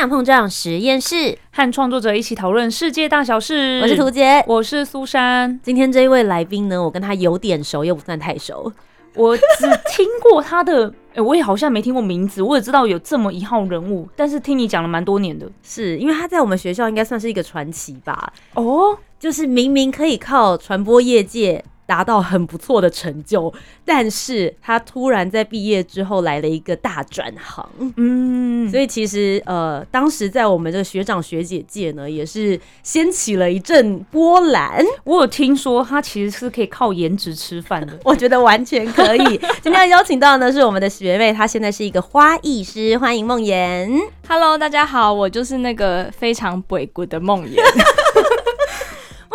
想碰撞实验室，和创作者一起讨论世界大小事。我是涂杰，我是苏珊。今天这一位来宾呢，我跟他有点熟，又不算太熟。我只听过他的，哎，我也好像没听过名字。我也知道有这么一号人物，但是听你讲了蛮多年的。是因为他在我们学校应该算是一个传奇吧？哦，就是明明可以靠传播业界。达到很不错的成就，但是他突然在毕业之后来了一个大转行，嗯，所以其实呃，当时在我们的学长学姐界呢，也是掀起了一阵波澜。我有听说他其实是可以靠颜值吃饭的，我觉得完全可以。今天要邀请到的是我们的学妹，她现在是一个花艺师，欢迎梦妍。Hello，大家好，我就是那个非常鬼谷的梦妍。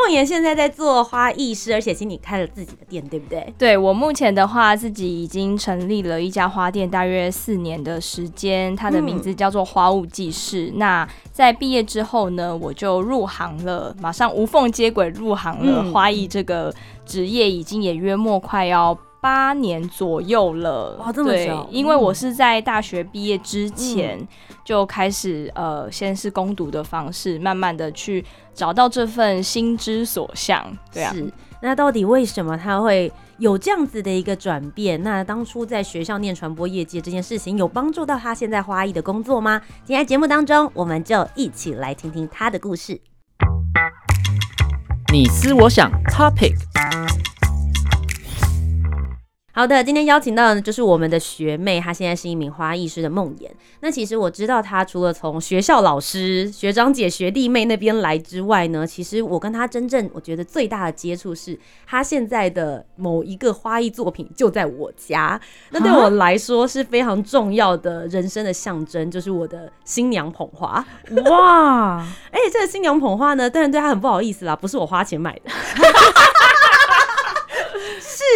梦妍现在在做花艺师，而且请你开了自己的店，对不对？对我目前的话，自己已经成立了一家花店，大约四年的时间。它的名字叫做花物记事。那在毕业之后呢，我就入行了，马上无缝接轨入行了花艺这个职业，已经也约莫快要。八年左右了，哇，这么久！因为我是在大学毕业之前就开始，呃，先是攻读的方式，慢慢的去找到这份心之所向。对啊，那到底为什么他会有这样子的一个转变？那当初在学校念传播业界这件事情，有帮助到他现在花艺的工作吗？今天节目当中，我们就一起来听听他的故事。你思我想，Topic。好的，今天邀请到的就是我们的学妹，她现在是一名花艺师的梦妍。那其实我知道她除了从学校老师、学长姐、学弟妹那边来之外呢，其实我跟她真正我觉得最大的接触是，她现在的某一个花艺作品就在我家。那对我来说是非常重要的人生的象征，就是我的新娘捧花。哇！而 且这个新娘捧花呢，当然对她很不好意思啦，不是我花钱买的。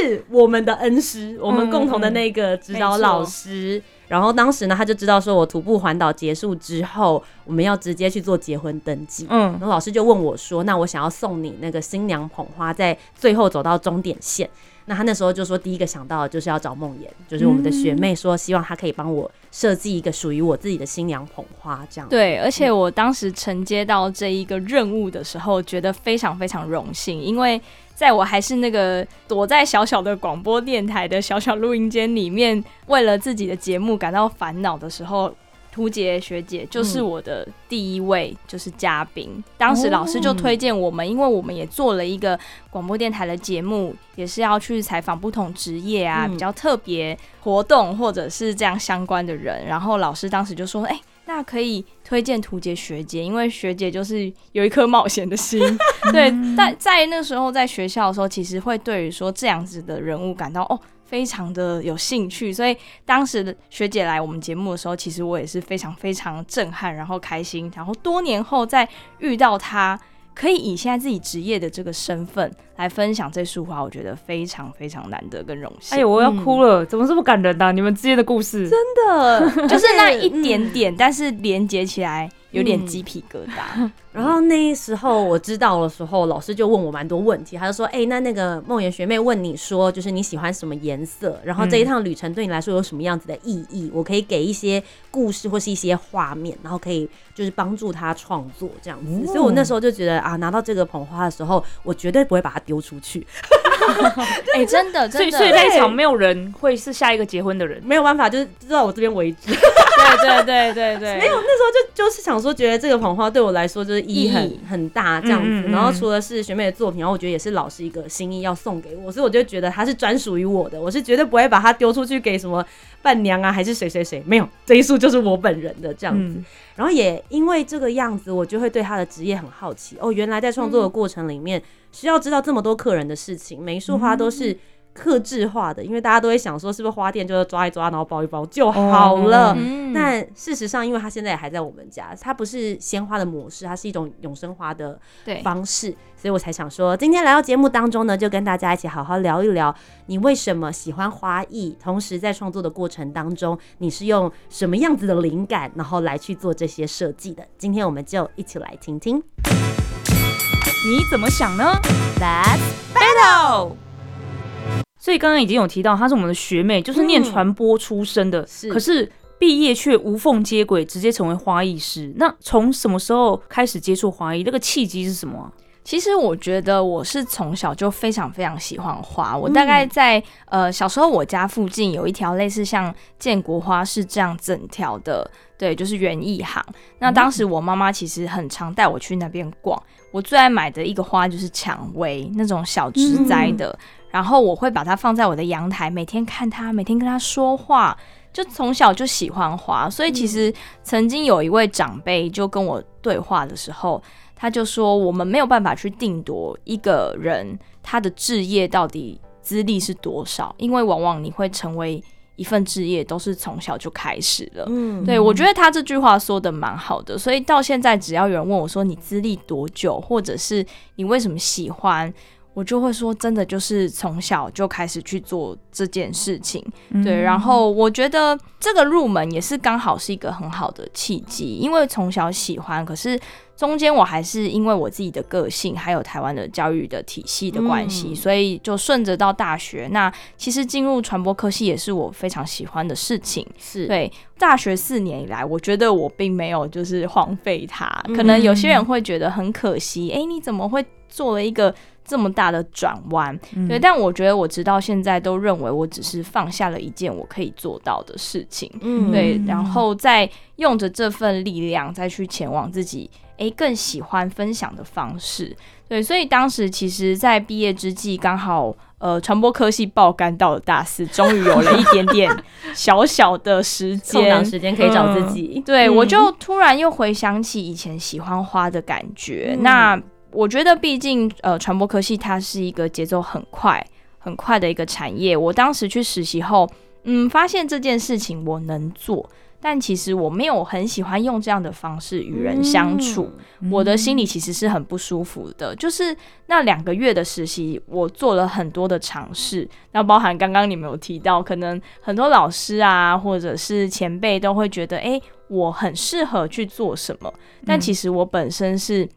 是我们的恩师，我们共同的那个指导老师。然后当时呢，他就知道说我徒步环岛结束之后，我们要直接去做结婚登记。嗯，然后老师就问我说：“那我想要送你那个新娘捧花，在最后走到终点线。”那他那时候就说，第一个想到的就是要找梦妍，就是我们的学妹，说希望她可以帮我设计一个属于我自己的新娘捧花这样。对，而且我当时承接到这一个任务的时候，觉得非常非常荣幸，因为。在我还是那个躲在小小的广播电台的小小录音间里面，为了自己的节目感到烦恼的时候，涂杰学姐就是我的第一位就是嘉宾。当时老师就推荐我们，因为我们也做了一个广播电台的节目，也是要去采访不同职业啊，比较特别活动或者是这样相关的人。然后老师当时就说：“哎。”那可以推荐图杰学姐，因为学姐就是有一颗冒险的心。对，但在那时候在学校的时候，其实会对于说这样子的人物感到哦，非常的有兴趣。所以当时的学姐来我们节目的时候，其实我也是非常非常震撼，然后开心。然后多年后再遇到她。可以以现在自己职业的这个身份来分享这束花，我觉得非常非常难得跟荣幸。哎呦，我要哭了，怎么这么感人呢？你们之间的故事，真的 就是那一点点，但是连接起来。有点鸡皮疙瘩，然后那时候我知道的时候，老师就问我蛮多问题，他就说：“哎，那那个梦妍学妹问你说，就是你喜欢什么颜色？然后这一趟旅程对你来说有什么样子的意义？我可以给一些故事或是一些画面，然后可以就是帮助他创作这样子。所以我那时候就觉得啊，拿到这个捧花的时候，我绝对不会把它丢出去。哎，真的，所以所以在场没有人会是下一个结婚的人，没有办法，就是知道我这边为止。对对对对对，没有那时候就就是想。说觉得这个捧花对我来说就是意义很很大这样子，然后除了是学妹的作品，然后我觉得也是老师一个心意要送给我，所以我就觉得它是专属于我的，我是绝对不会把它丢出去给什么伴娘啊，还是谁谁谁，没有这一束就是我本人的这样子。然后也因为这个样子，我就会对他的职业很好奇哦，原来在创作的过程里面需要知道这么多客人的事情，每一束花都是。克制化的，因为大家都会想说是不是花店就是抓一抓，然后包一包就好了。嗯但事实上，因为它现在也还在我们家，它不是鲜花的模式，它是一种永生花的方式，所以我才想说，今天来到节目当中呢，就跟大家一起好好聊一聊，你为什么喜欢花艺，同时在创作的过程当中，你是用什么样子的灵感，然后来去做这些设计的。今天我们就一起来听听。你怎么想呢？Let's battle！所以刚刚已经有提到，她是我们的学妹，就是念嗯传播出身的，是可是毕业却无缝接轨，直接成为花艺师。那从什么时候开始接触花艺？那个契机是什么啊、其实我觉得我是从小就非常非常喜欢花。我大概在、呃小时候，我家附近有一条类似像建国花市这样整条的，对，就是园艺行。那当时我妈妈其实很常带我去那边逛。我最爱买的一个花就是蔷薇，那种小植栽的。然后我会把它放在我的阳台，每天看它，每天跟它说话。就从小就喜欢花，所以其实曾经有一位长辈就跟我对话的时候，他就说我们没有办法去定夺一个人他的置业到底资历是多少，因为往往你会成为一份置业都是从小就开始了。嗯，对，我觉得他这句话说的蛮好的，所以到现在只要有人问我说你资历多久，或者是你为什么喜欢，我就会说真的就是从小就开始去做这件事情。对，然后我觉得这个入门也是刚好是一个很好的契机，因为从小喜欢，可是中间我还是因为我自己的个性，还有台湾的教育的体系的关系，嗯所以就顺着到大学。那其实进入传播科系也是我非常喜欢的事情。是，对，大学四年以来，我觉得我并没有就是荒废它。嗯可能有些人会觉得很可惜，哎、你怎么会做了一个这么大的转弯？对，但我觉得我直到现在都认为我只是放下了一件我可以做到的事情。嗯对，然后再用着这份力量再去前往自己诶更喜欢分享的方式。对，所以当时其实，在毕业之际，刚好呃传播科系爆肝到了大四，终于有了一点点小小的时间。时间可以找自己。对，嗯我就突然又回想起以前喜欢花的感觉。嗯那我觉得，毕竟呃，传播科系它是一个节奏很快、很快的一个产业。我当时去实习后，嗯，发现这件事情我能做，但其实我没有很喜欢用这样的方式与人相处。我的心里其实是很不舒服的。就是那两个月的实习，我做了很多的尝试，那包含刚刚你们有提到，可能很多老师啊，或者是前辈都会觉得，哎、我很适合去做什么，但其实我本身是。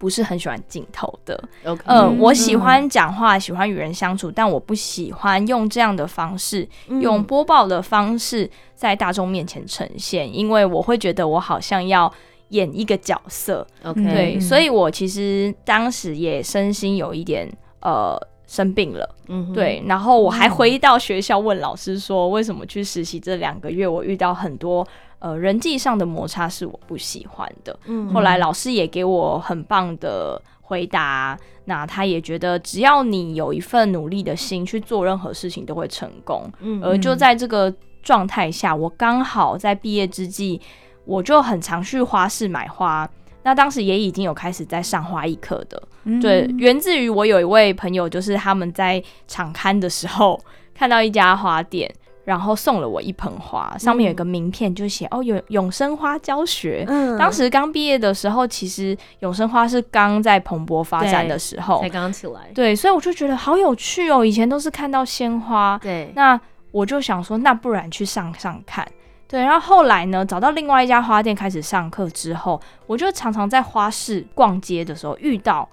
不是很喜欢镜头的，OK，呃，嗯我喜欢讲话，喜欢与人相处，但我不喜欢用这样的方式，嗯。用播报的方式在大众面前呈现，因为我会觉得我好像要演一个角色，OK，对，嗯。所以我其实当时也身心有一点呃生病了，嗯，对，然后我还回到学校问老师说，为什么去实习这两个月我遇到很多呃人际上的摩擦是我不喜欢的，嗯。后来老师也给我很棒的回答，那他也觉得只要你有一份努力的心去做任何事情都会成功，嗯而就在这个状态下，我刚好在毕业之际，我就很常去花市买花。那当时也已经有开始在上花艺课的，对，源自于我有一位朋友，就是他们在场刊的时候 看到一家花店，然后送了我一盆花，上面有一个名片，就写哦永永生花教学。嗯当时刚毕业的时候，其实永生花是刚在蓬勃发展的时候才，刚刚起来，对，所以我就觉得好有趣哦。以前都是看到鲜花，对，那我就想说，那不然去上上看。对，然后后来呢，找到另外一家花店开始上课之后，我就常常在花市逛街的时候遇到，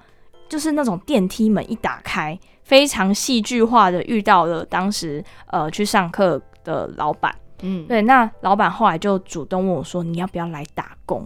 就是那种电梯门一打开，非常戏剧化的遇到了当时呃去上课的老板。嗯，对，那老板后来就主动问我说：“你要不要来打工？”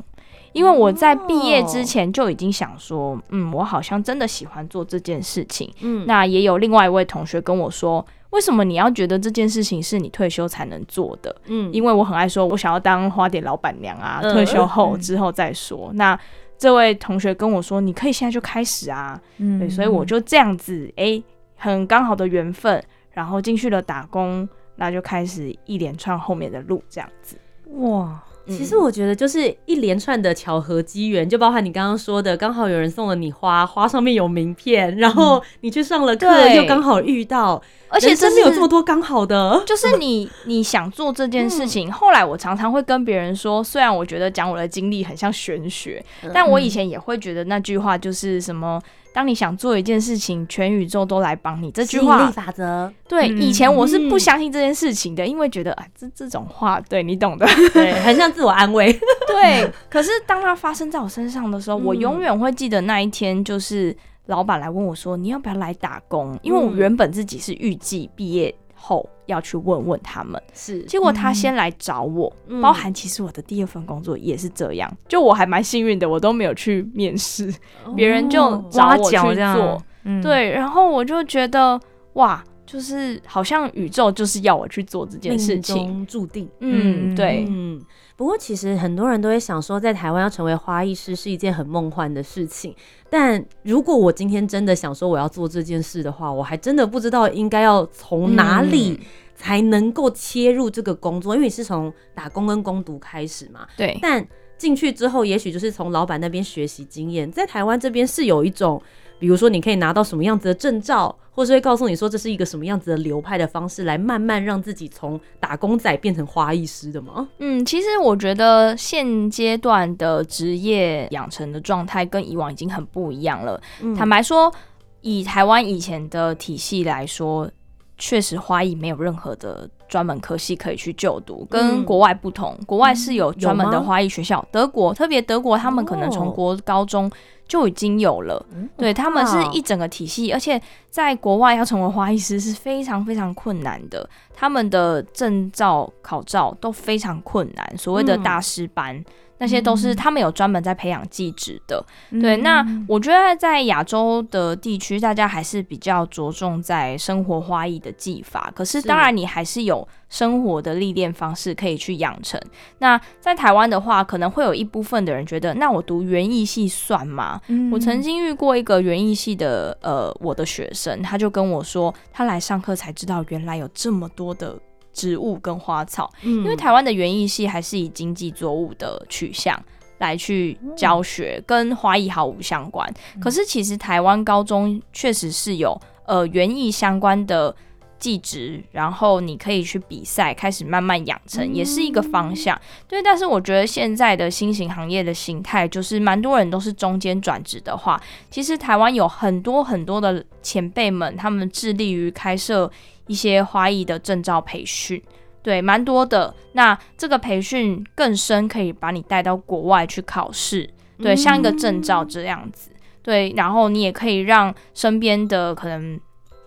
因为我在毕业之前就已经想说，嗯，我好像真的喜欢做这件事情。嗯，那也有另外一位同学跟我说，为什么你要觉得这件事情是你退休才能做的？嗯，因为我很爱说，我想要当花店老板娘啊，嗯退休后之后再说。那这位同学跟我说，你可以现在就开始啊，嗯。对，所以我就这样子，哎、很刚好的缘分，然后进去了打工，那就开始一连串后面的路这样子。哇，其实我觉得就是一连串的巧合机缘，就包含你刚刚说的，刚好有人送了你花，花上面有名片，然后你去上了课，对又刚好遇到，而且真的有这么多刚好的。就是你你想做这件事情，后来我常常会跟别人说，虽然我觉得讲我的经历很像玄学，但我以前也会觉得那句话就是什么。当你想做一件事情，全宇宙都来帮你。这句吸引话力，法则，对，嗯以前我是不相信这件事情的，因为觉得啊，这这种话，对你懂的。对，很像自我安慰。对，可是当它发生在我身上的时候，我嗯永远会记得那一天，就是老板来问我说：“你要不要来打工？”因为我嗯原本自己是预计毕业后要去问问他们，是，结果他先来找我，嗯。包含其实我的第二份工作也是这样，就我还蛮幸运的，我都没有去面试，别人就找我去做，，嗯，对，然后我就觉得哇，就是好像宇宙就是要我去做这件事情，注定。嗯，嗯对，嗯，不过其实很多人都会想说，在台湾要成为花艺师是一件很梦幻的事情。但如果我今天真的想说我要做这件事的话，我还真的不知道应该要从哪里才能够切入这个工作，因为你是从打工跟攻读开始嘛。对，但进去之后，也许就是从老板那边学习经验。在台湾这边是有一种，比如说你可以拿到什么样子的证照，或是会告诉你说这是一个什么样子的流派的方式，来慢慢让自己从打工仔变成花艺师的吗？嗯，其实我觉得现阶段的职业养成的状态跟以往已经很不一样了。嗯坦白说，以台湾以前的体系来说，确实花艺没有任何的专门科系可以去就读，跟嗯国外不同。国外是有专门的花艺学校，德国特别德国，他们可能从哦国高中就已经有了。对他们是一整个体系，而且在国外要成为花艺师是非常非常困难的，他们的证照考照都非常困难，所谓的嗯大师班。那些都是他们有专门在培养技职的，嗯对。那我觉得在亚洲的地区，大家还是比较着重在生活花艺的技法，可是是当然你还是有生活的历练方式可以去养成。那在台湾的话，可能会有一部分的人觉得，那我读园艺系算吗？嗯我曾经遇过一个园艺系的呃我的学生，他就跟我说，他来上课才知道原来有这么多的植物跟花草，因因为台湾的园艺系还是以经济作物的取向。来去教学，跟花艺毫无相关。可是其实台湾高中确实是有呃园艺相关的技职，然后你可以去比赛，开始慢慢养成，也是一个方向。对，但是我觉得现在的新型行业的形态，就是蛮多人都是中间转职的话，其实台湾有很多很多的前辈们，他们致力于开设一些花艺的证照培训。对，蛮多的。那这个培训更深，可以把你带到国外去考试，对，像一个证照这样子。对，然后你也可以让身边的可能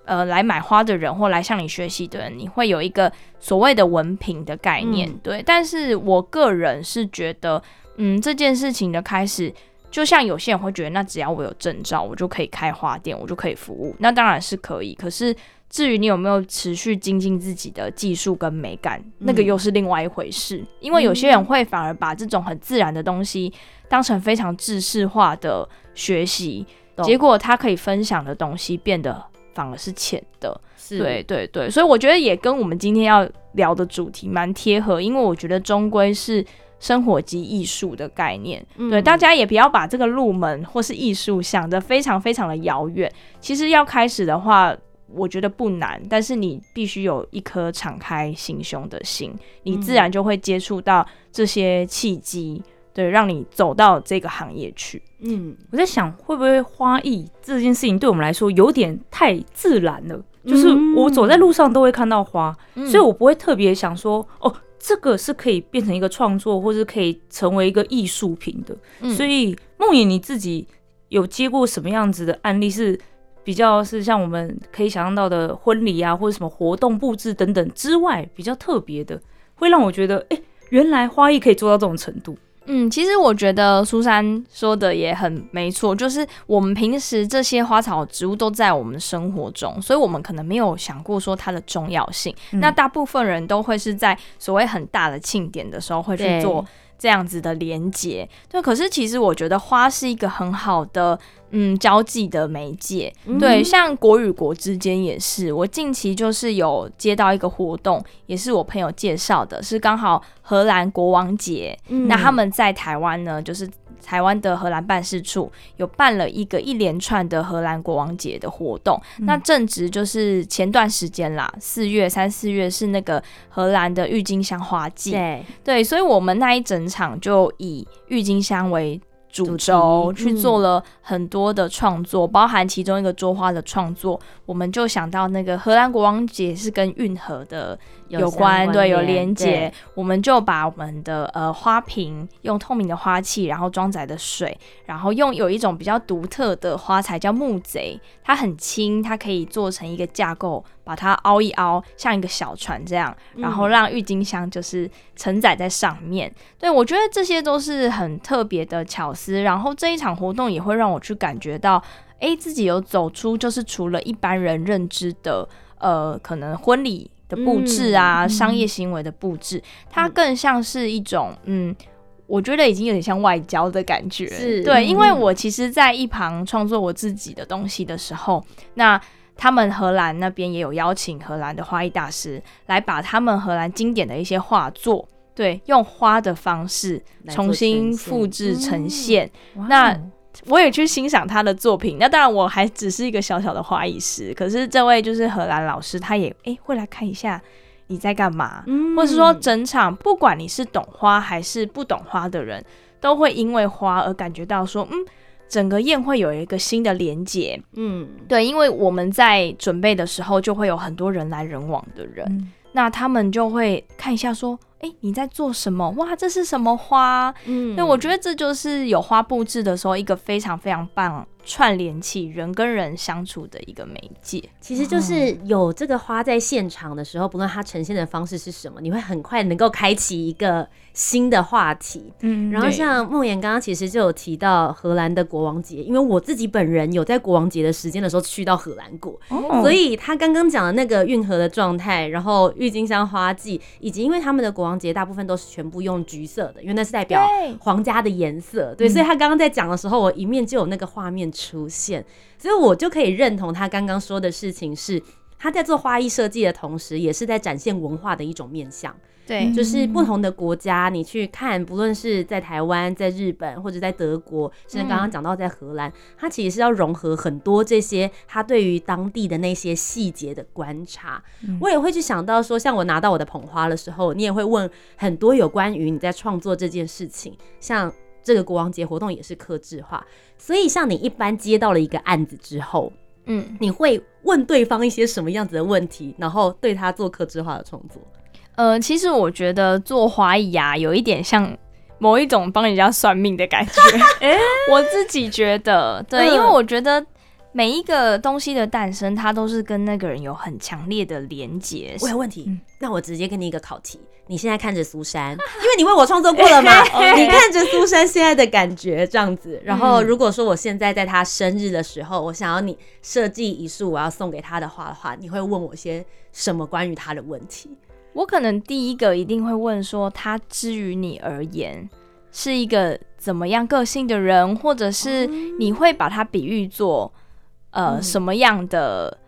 呃来买花的人或来向你学习的人，你会有一个所谓的文凭的概念。嗯对，但是我个人是觉得，嗯，这件事情的开始。就像有些人会觉得，那只要我有证照，我就可以开花店，我就可以服务。那当然是可以，可是至于你有没有持续精进自己的技术跟美感，那个又是另外一回事。因为有些人会反而把这种很自然的东西当成非常制式化的学习，结果他可以分享的东西变得反而是浅的。是对对对，所以我觉得也跟我们今天要聊的主题蛮贴合，因为我觉得终归是生活及艺术的概念。嗯对，大家也不要把这个入门或是艺术想得非常非常的遥远。其实要开始的话，我觉得不难，但是你必须有一颗敞开心胸的心，你自然就会接触到这些契机，对，让你走到这个行业去。嗯，我在想，会不会花艺这件事情对我们来说有点太自然了？就是我走在路上都会看到花，嗯所以我不会特别想说，哦，这个是可以变成一个创作，或是可以成为一个艺术品的。嗯所以梦妍你自己有接过什么样子的案例是？比较是像我们可以想象到的婚礼啊，或者什么活动布置等等之外，比较特别的，会让我觉得，哎、原来花艺可以做到这种程度。嗯，其实我觉得苏珊说的也很没错，就是我们平时这些花草植物都在我们生活中，所以我们可能没有想过说它的重要性。嗯那大部分人都会是在所谓很大的庆典的时候会去做这样子的连接。对，可是其实我觉得花是一个很好的嗯交际的媒介。对，像国与国之间也是，我近期就是有接到一个活动，也是我朋友介绍的，是刚好荷兰国王节，那他们在台湾呢，就是。台湾的荷兰办事处有办了一个一连串的荷兰国王节的活动，那正值就是前段时间啦，四月三四月是那个荷兰的郁金香花季，对。对，所以我们那一整场就以郁金香为。主轴去做了很多的创作，包含其中一个桌花的创作，我们就想到那个荷兰国王节是跟运河的有关，对，有连接，我们就把我们的呃花瓶用透明的花器，然后装载的水，然后用有一种比较独特的花材叫木贼，它很轻，它可以做成一个架构。把它凹一凹，像一个小船这样，然后让郁金香就是承载在上面。对我觉得这些都是很特别的巧思。然后这一场活动也会让我去感觉到，哎，自己有走出就是除了一般人认知的，呃，可能婚礼的布置啊，商业行为的布置，它更像是一种，嗯，我觉得已经有点像外交的感觉。对，因为我其实在一旁创作我自己的东西的时候，那。他们荷兰那边也有邀请荷兰的花艺大师来把他们荷兰经典的一些画作，对，用花的方式重新复制呈现。那我也去欣赏他的作品。那当然我还只是一个小小的花艺师，可是这位就是荷兰老师，他也诶会来看一下你在干嘛，或是说整场不管你是懂花还是不懂花的人，都会因为花而感觉到说，嗯。整个宴会有一个新的连接，嗯，对，因为我们在准备的时候就会有很多人来人往的人，那他们就会看一下说，哎，你在做什么？哇，这是什么花？嗯，那我觉得这就是有花布置的时候一个非常非常棒。串联起人跟人相处的一个媒介，其实就是有这个花在现场的时候，不论它呈现的方式是什么，你会很快能够开启一个新的话题。嗯，然后像梦妍刚刚其实就有提到荷兰的国王节，因为我自己本人有在国王节的时间的时候去到荷兰过，所以他刚刚讲的那个运河的状态，然后郁金香花季，以及因为他们的国王节大部分都是全部用橘色的，因为那是代表皇家的颜色。对，所以他刚刚在讲的时候，我一面就有那个画面。出现，所以我就可以认同他刚刚说的事情，是他在做花艺设计的同时，也是在展现文化的一种面向。对，就是不同的国家，你去看，不论是在台湾、在日本，或者在德国，甚至刚刚讲到在荷兰，它其实是要融合很多这些他对于当地的那些细节的观察。我也会去想到说，像我拿到我的捧花的时候，你也会问很多有关于你在创作这件事情，像。这个国王节活动也是克制化，所以像你一般接到了一个案子之后，嗯，你会问对方一些什么样子的问题，然后对他做克制化的创作。呃，其实我觉得做华裔啊，有一点像某一种帮人家算命的感觉。我自己觉得，对，因为我觉得。每一个东西的诞生，它都是跟那个人有很强烈的连结。我有问题，那我直接给你一个考题。你现在看着苏珊，因为你为我创作过了吗，你看着苏珊现在的感觉这样子。然后，如果说我现在在她生日的时候，我想要你设计一束我要送给她的花的话，你会问我些什么关于她的问题？我可能第一个一定会问说，她之于你而言是一个怎么样个性的人，或者是你会把她比喻做。呃，什么样的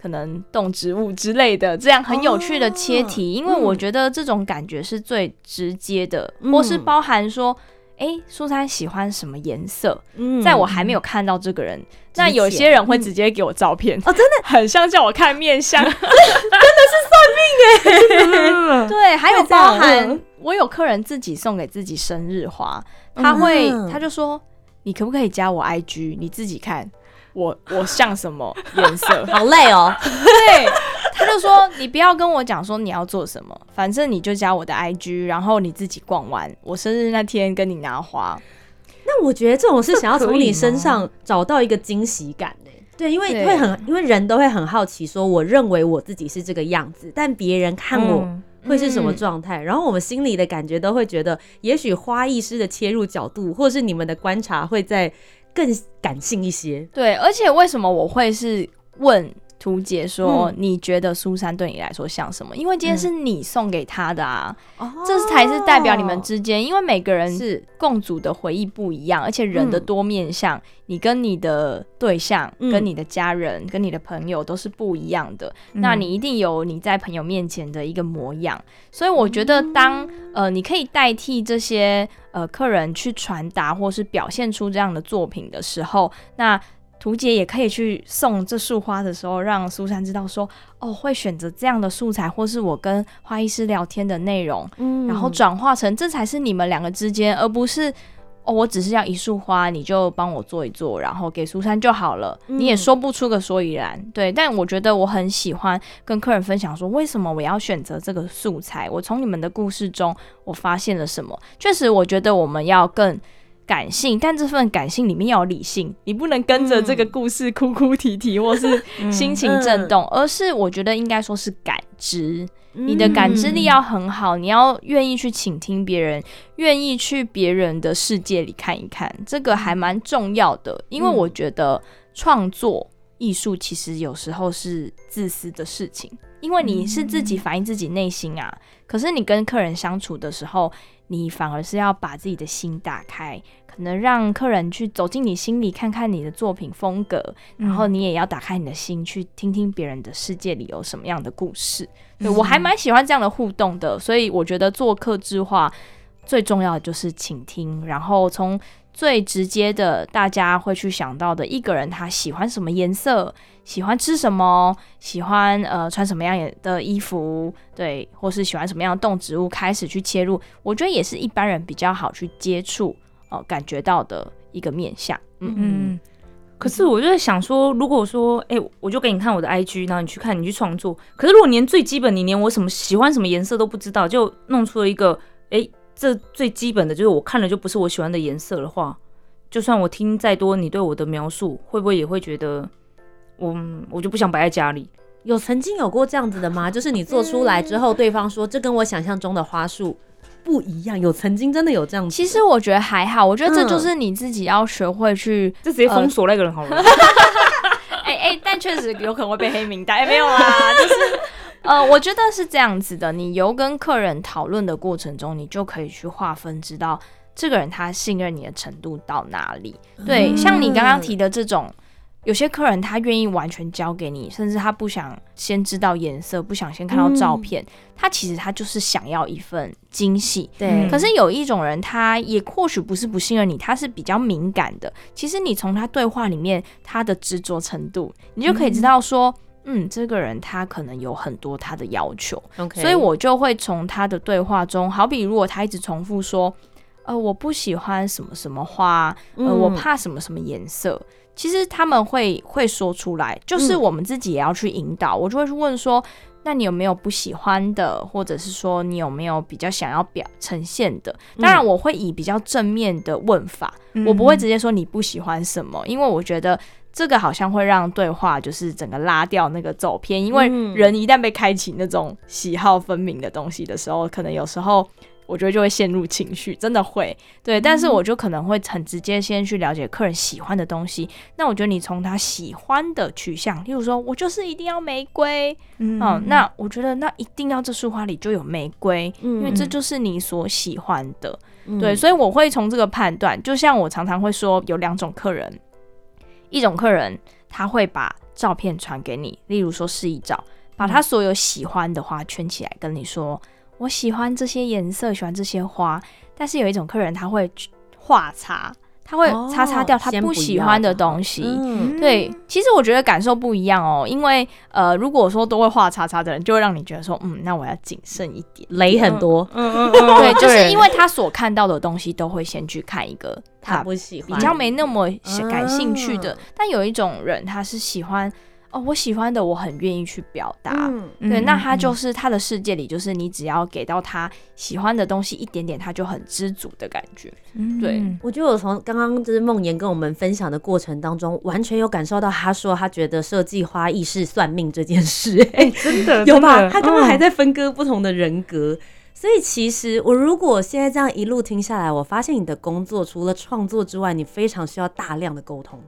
可能动植物之类的，这样很有趣的切题，因为我觉得这种感觉是最直接的，或是包含说，哎，苏珊喜欢什么颜色？在我还没有看到这个人，那有些人会直接给我照片，哦，真的？很像叫我看面相，真的是算命哎，对，还有包含我有客人自己送给自己生日花，他会他就说，你可不可以加我 IG？你自己看。我我像什么颜色？好累哦。对，他就说你不要跟我讲说你要做什么，反正你就加我的 IG，然后你自己逛完，我生日那天跟你拿花。那我觉得这种是想要从你身上找到一个惊喜感呢。对，因为会很，因为人都会很好奇，说我认为我自己是这个样子，但别人看我会是什么状态？然后我们心里的感觉都会觉得，也许花艺师的切入角度，或者是你们的观察会在。更感性一些，对，而且为什么我会是问图解说嗯，你觉得苏珊对你来说像什么？因为今天是你送给他的啊，哦。这才是代表你们之间，因为每个人是。共组的回忆不一样，而且人的嗯。多面相，你跟你的对象、嗯。跟你的家人、跟你的朋友都是不一样的。嗯。那你一定有你在朋友面前的一个模样，所以我觉得当呃你可以代替这些呃客人去传达或是表现出这样的作品的时候，那。图姐也可以去送这束花的时候，让苏珊知道说，哦，会选择这样的素材，或是我跟花艺师聊天的内容，嗯然后转化成这才是你们两个之间，而不是哦，我只是要一束花，你就帮我做一做，然后给苏珊就好了，嗯你也说不出个所以然。对，但我觉得我很喜欢跟客人分享说，为什么我要选择这个素材？我从你们的故事中，我发现了什么？确实，我觉得我们要更。感性，但这份感性里面要有理性，你不能跟着这个故事哭哭啼啼，或是 心情震动，而是我觉得应该说是感知。你的感知力要很好，你要愿意去倾听别人，愿意去别人的世界里看一看，这个还蛮重要的。因为我觉得创作艺术其实有时候是自私的事情，因为你是自己反映自己内心啊。可是你跟客人相处的时候，你反而是要把自己的心打开，可能让客人去走进你心里，看看你的作品风格，然后你也要打开你的心，去听听别人的世界里有什么样的故事。对我还蛮喜欢这样的互动的，所以我觉得做客制化最重要的就是倾听，然后从最直接的大家会去想到的一个人他喜欢什么颜色，喜欢吃什么，喜欢呃穿什么样的衣服，对，或是喜欢什么样的动植物，开始去切入，我觉得也是一般人比较好去接触哦、感觉到的一个面向。嗯嗯，可是我就在想说，如果说，哎、我就给你看我的 IG，然后你去看，你去创作。可是如果连最基本，你连我什么喜欢什么颜色都不知道，就弄出了一个，哎、这最基本的就是我看了就不是我喜欢的颜色的话，就算我听再多你对我的描述，会不会也会觉得，我我就不想摆在家里？有曾经有过这样子的吗？就是你做出来之后，对方说这跟我想象中的花束不一样，有曾经真的有这样子？其实我觉得还好，我觉得这就是你自己要学会去就直接封锁那个人好了。哎哎、但确实有可能会被黑名单，哎没有啊，就是呃，我觉得是这样子的，你由跟客人讨论的过程中，你就可以去划分，知道这个人他信任你的程度到哪里。对，嗯像你刚刚提的这种。有些客人他愿意完全交给你，甚至他不想先知道颜色，不想先看到照片，他其实他就是想要一份惊喜。对，嗯可是有一种人，他也或许不是不信任你，他是比较敏感的。其实你从他对话里面他的执着程度，你就可以知道说，嗯这个人他可能有很多他的要求。OK，所以我就会从他的对话中，好比如果他一直重复说，呃，我不喜欢什么什么花，呃，嗯我怕什么什么颜色。其实他们会会说出来，就是嗯我们自己也要去引导。我就会去问说，那你有没有不喜欢的，或者是说你有没有比较想要表呈现的？当然，我会以比较正面的问法，我不会直接说你不喜欢什么，因为我觉得这个好像会让对话就是整个拉掉那个走偏，因为嗯人一旦被开启那种喜好分明的东西的时候，可能有时候。我觉得就会陷入情绪，真的会对，但是我就可能会很直接先去了解客人喜欢的东西。那我觉得你从他喜欢的取向，例如说我就是一定要玫瑰，嗯哦，那我觉得那一定要这束花里就有玫瑰，因因为这就是你所喜欢的。嗯对，所以我会从这个判断，就像我常常会说，有两种客人，一种客人他会把照片传给你，例如说示意照，把他所有喜欢的花圈起来，跟你说我喜欢这些颜色，喜欢这些花。但是有一种客人他会画叉，他会哦擦擦掉他不喜欢的的东西。嗯。对，其实我觉得感受不一样哦，因为呃，如果说都会画叉叉的人，就会让你觉得说，嗯，那我要谨慎一点。雷很多，嗯嗯嗯，对，就是因为他所看到的东西都会先去看一个他他不喜欢，比较没那么感兴趣的啊，但有一种人他是喜欢哦，我喜欢的，我很愿意去表达。嗯对，嗯那他嗯就是他的世界里，就是你只要给到他喜欢的东西一点点，他就很知足的感觉。对嗯我觉得我从刚刚就是梦妍跟我们分享的过程当中，完全有感受到他说他觉得设计花艺是算命这件事、哎、真的 有吧？他刚刚还嗯在分割不同的人格。所以其实我如果现在这样一路听下来，我发现你的工作除了创作之外，你非常需要大量的沟通。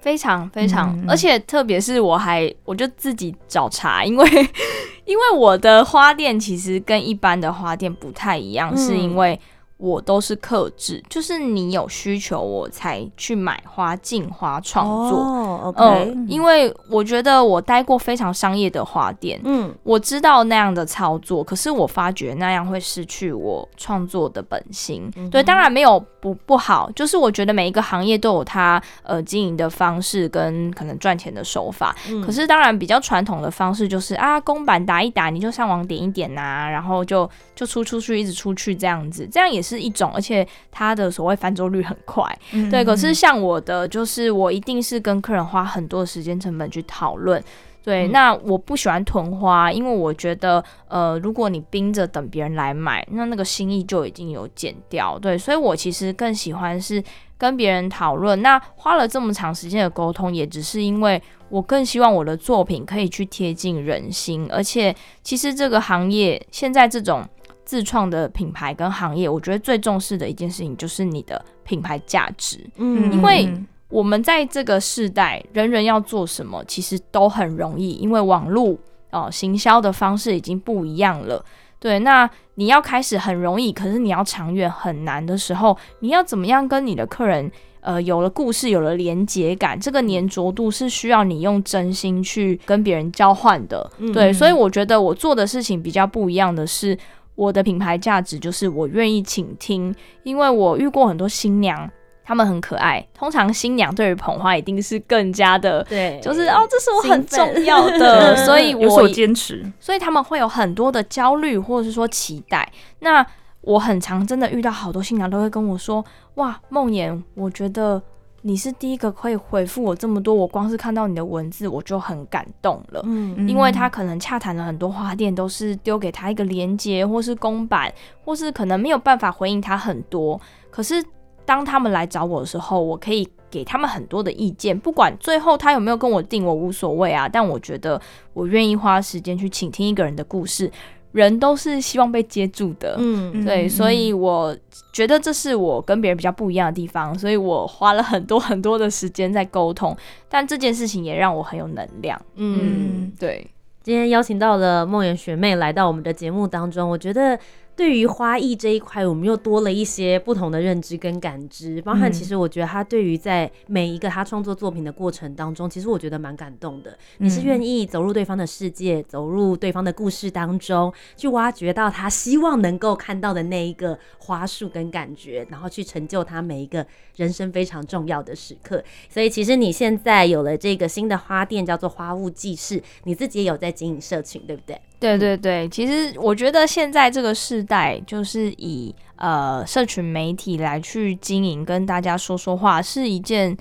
非常非常，而且特别是我还我就自己找茬，因为 因为我的花店其实跟一般的花店不太一样，嗯。是因为我都是克制，就是你有需求我才去买花进花创作。嗯，因为我觉得我待过非常商业的花店，嗯我知道那样的操作，可是我发觉那样会失去我创作的本心。嗯对，当然没有不不好，就是我觉得每一个行业都有它呃经营的方式跟可能赚钱的手法。嗯可是当然比较传统的方式就是啊，公版打一打，你就上网点一点呐、然后就就出出去，一直出去这样子，这样也是一种，而且它的所谓翻桌率很快。对，可是像我的，就是我一定是跟客人花很多的时间成本去讨论。对，嗯那我不喜欢囤花，因为我觉得，呃，如果你冰着等别人来买，那那个心意就已经有减掉。对，所以我其实更喜欢是跟别人讨论。那花了这么长时间的沟通，也只是因为我更希望我的作品可以去贴近人心，而且其实这个行业现在这种自创的品牌跟行业，我觉得最重视的一件事情就是你的品牌价值。嗯因为我们在这个世代，人人要做什么，其实都很容易，因为网络哦、行销的方式已经不一样了。对，那你要开始很容易，可是你要长远很难的时候，你要怎么样跟你的客人？呃，有了故事，有了连结感，这个粘着度是需要你用真心去跟别人交换的。嗯对，所以我觉得我做的事情比较不一样的是，我的品牌价值就是我愿意倾听，因为我遇过很多新娘，她们很可爱。通常新娘对于捧花一定是更加的，对，就是哦，这是我很重要的，所以我有所坚持，所以他们会有很多的焦虑或者是说期待。那我很常真的遇到好多新娘都会跟我说：“哇，梦妍，我觉得你是第一个可以回复我这么多，我光是看到你的文字我就很感动了。”嗯因为他可能洽谈了很多花店，都是丢给他一个连接，或是公版，或是可能没有办法回应他很多。可是当他们来找我的时候，我可以给他们很多的意见，不管最后他有没有跟我定，我无所谓啊。但我觉得我愿意花时间去倾听一个人的故事，人都是希望被接住的。嗯对，嗯所以我觉得这是我跟别人比较不一样的地方，所以我花了很多很多的时间在沟通，但这件事情也让我很有能量。嗯。嗯，对。今天邀请到了梦妍学妹来到我们的节目当中，我觉得对于花艺这一块，我们又多了一些不同的认知跟感知。包含嗯其实我觉得他对于在每一个他创作作品的过程当中，其实我觉得蛮感动的。你是嗯愿意走入对方的世界，走入对方的故事当中，去挖掘到他希望能够看到的那一个花束跟感觉，然后去成就他每一个人生非常重要的时刻。所以其实你现在有了这个新的花店，叫做花物记事，你自己也有在经营社群，对不对？对对对，其实我觉得现在这个时代，就是以呃社群媒体来去经营，跟大家说说话，是一件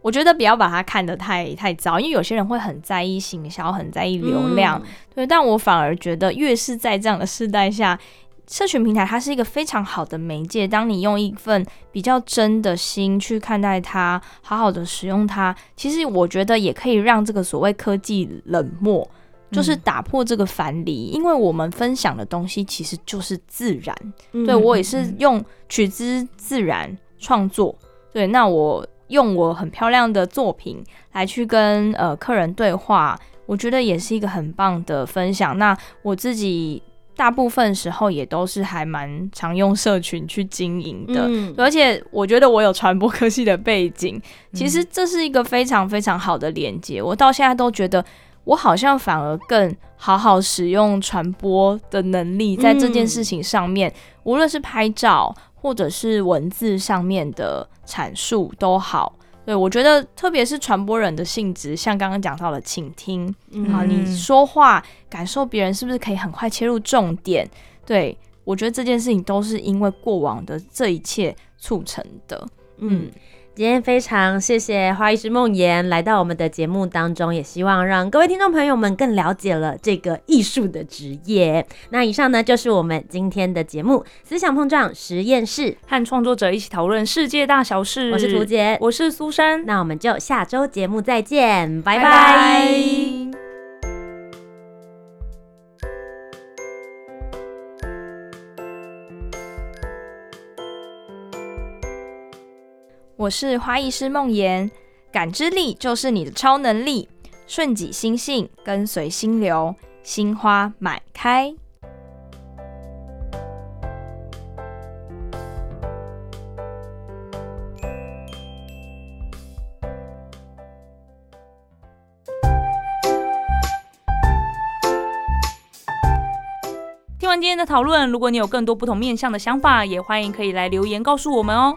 我觉得不要把它看得太太糟，因为有些人会很在意行销，很在意流量，嗯对，但我反而觉得越是在这样的时代下。社群平台它是一个非常好的媒介，当你用一份比较真的心去看待它，好好的使用它，其实我觉得也可以让这个所谓科技冷漠，就是嗯打破这个樊篱，因为我们分享的东西其实就是自然。嗯对我也是嗯用取之自然创作。对，那我用我很漂亮的作品来去跟呃客人对话，我觉得也是一个很棒的分享。那我自己大部分时候也都是还蛮常用社群去经营的。嗯而且我觉得我有传播科系的背景，其嗯实这是一个非常非常好的连接。我到现在都觉得，我好像反而更好好使用传播的能力，在这件事情上面，无论是拍照或者是文字上面的阐述都好。对我觉得，特别是传播人的性质，像刚刚讲到的倾听，嗯好，你说话感受别人是不是可以很快切入重点？对我觉得这件事情都是因为过往的这一切促成的。嗯，今天非常谢谢花艺师梦妍来到我们的节目当中，也希望让各位听众朋友们更了解了这个艺术的职业。那以上呢就是我们今天的节目思想碰撞实验室，和创作者一起讨论世界大小事。我是涂杰，我是苏珊，那我们就下周节目再见，拜拜。拜拜我是花艺师梦妍，感知力就是你的超能力，顺己心性，跟随心流，心花满开。听完今天的讨论，如果你有更多不同面向的想法，也欢迎可以来留言告诉我们哦。